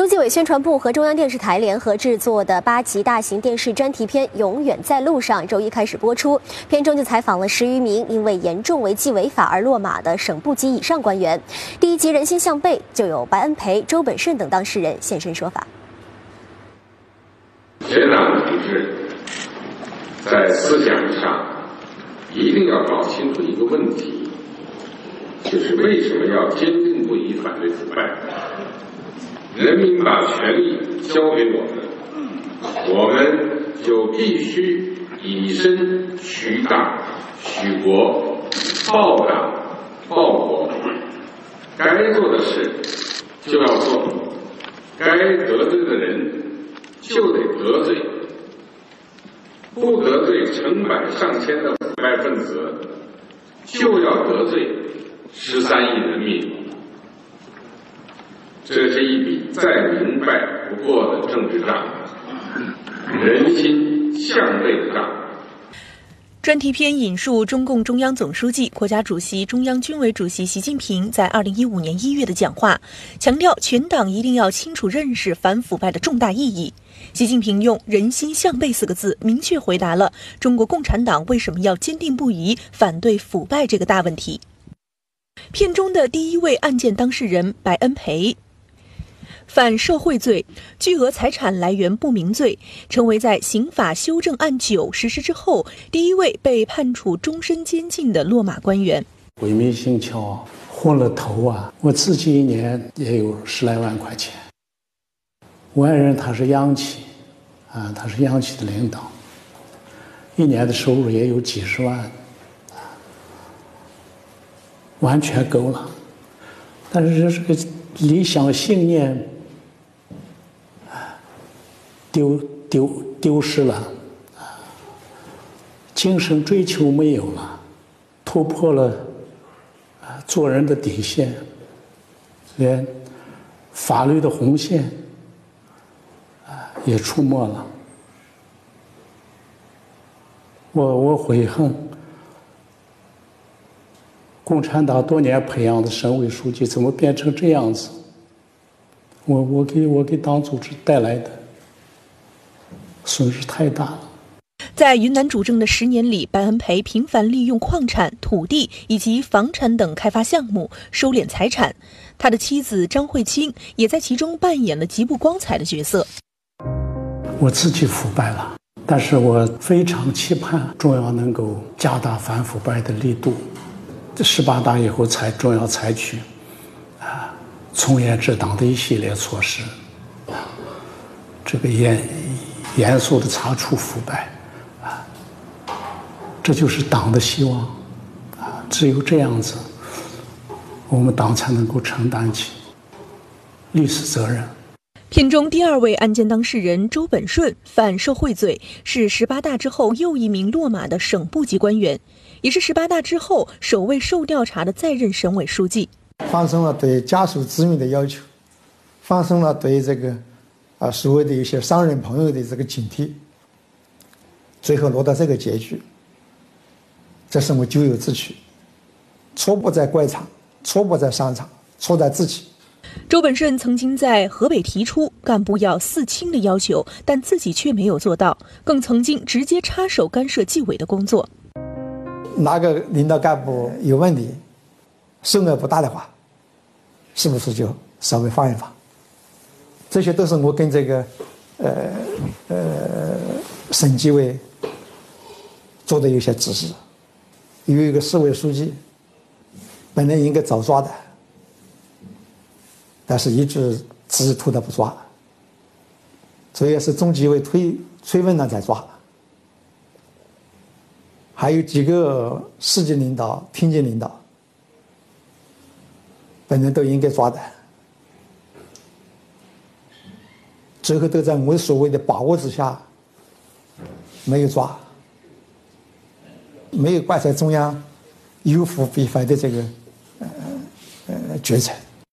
中纪委宣传部和中央电视台联合制作的八集大型电视专题片《永远在路上》周一开始播出。片中就采访了十余名因为严重违纪违法而落马的省部级以上官员。第一集《人心向背》就有白恩培、周本顺等当事人现身说法。全党同志在思想上一定要搞清楚一个问题，就是为什么要坚定不移反对腐败？人民把权力交给我们，我们就必须以身许党、许国，报党、报国。该做的事就要做，该得罪的人就得得罪，不得罪成百上千的腐败分子，就要得罪十三亿人民。这是一笔再明白不过的政治账，人心向背的账。专题片引述中共中央总书记、国家主席、中央军委主席习近平在二零一五年一月的讲话，强调全党一定要清楚认识反腐败的重大意义。习近平用“人心向背”四个字，明确回答了中国共产党为什么要坚定不移反对腐败这个大问题。片中的第一位案件当事人白恩培。反受贿罪、巨额财产来源不明罪，成为在刑法修正案九实施之后第一位被判处终身监禁的落马官员。鬼迷心窍，昏了头啊！我自己一年也有十来万块钱。我爱人他是央企，啊，他是央企的领导，一年的收入也有几十万，完全够了。但是这是个理想信念。丢丢丢失了，啊，精神追求没有了，突破了做人的底线，连法律的红线啊也出没了。我我悔恨，共产党多年培养的省委书记怎么变成这样子？我我给我给党组织带来的。损失太大了。在云南主政的十年里，白恩培频繁利用矿产、土地以及房产等开发项目收敛财产，他的妻子张慧清也在其中扮演了极不光彩的角色。我自己腐败了，但是我非常期盼中央能够加大反腐败的力度。这十八大以后，才中央采取啊从严治党的一系列措施，啊这个严。严肃的查处腐败，啊，这就是党的希望，啊，只有这样子，我们党才能够承担起历史责任。片中第二位案件当事人周本顺犯受贿罪，是十八大之后又一名落马的省部级官员，也是十八大之后首位受调查的在任省委书记。放松了对家属子女的要求，放松了对这个。啊，所谓的一些商人朋友的这个警惕，最后落到这个结局，这是我咎由自取。错不在官场，错不在商场，错在自己。周本顺曾经在河北提出干部要四清的要求，但自己却没有做到，更曾经直接插手干涉纪委的工作。哪个领导干部有问题，数额不大的话，是不是就稍微放一放？这些都是我跟这个，呃呃，省纪委做的一些指示。有一个市委书记，本来应该早抓的，但是一直迟迟拖着不抓，这也是中纪委推催问了才抓。还有几个市级领导、厅级领导，本来都应该抓的。最后都在我所谓的把握之下，没有抓，没有挂在中央有腐必反的这个呃呃决策。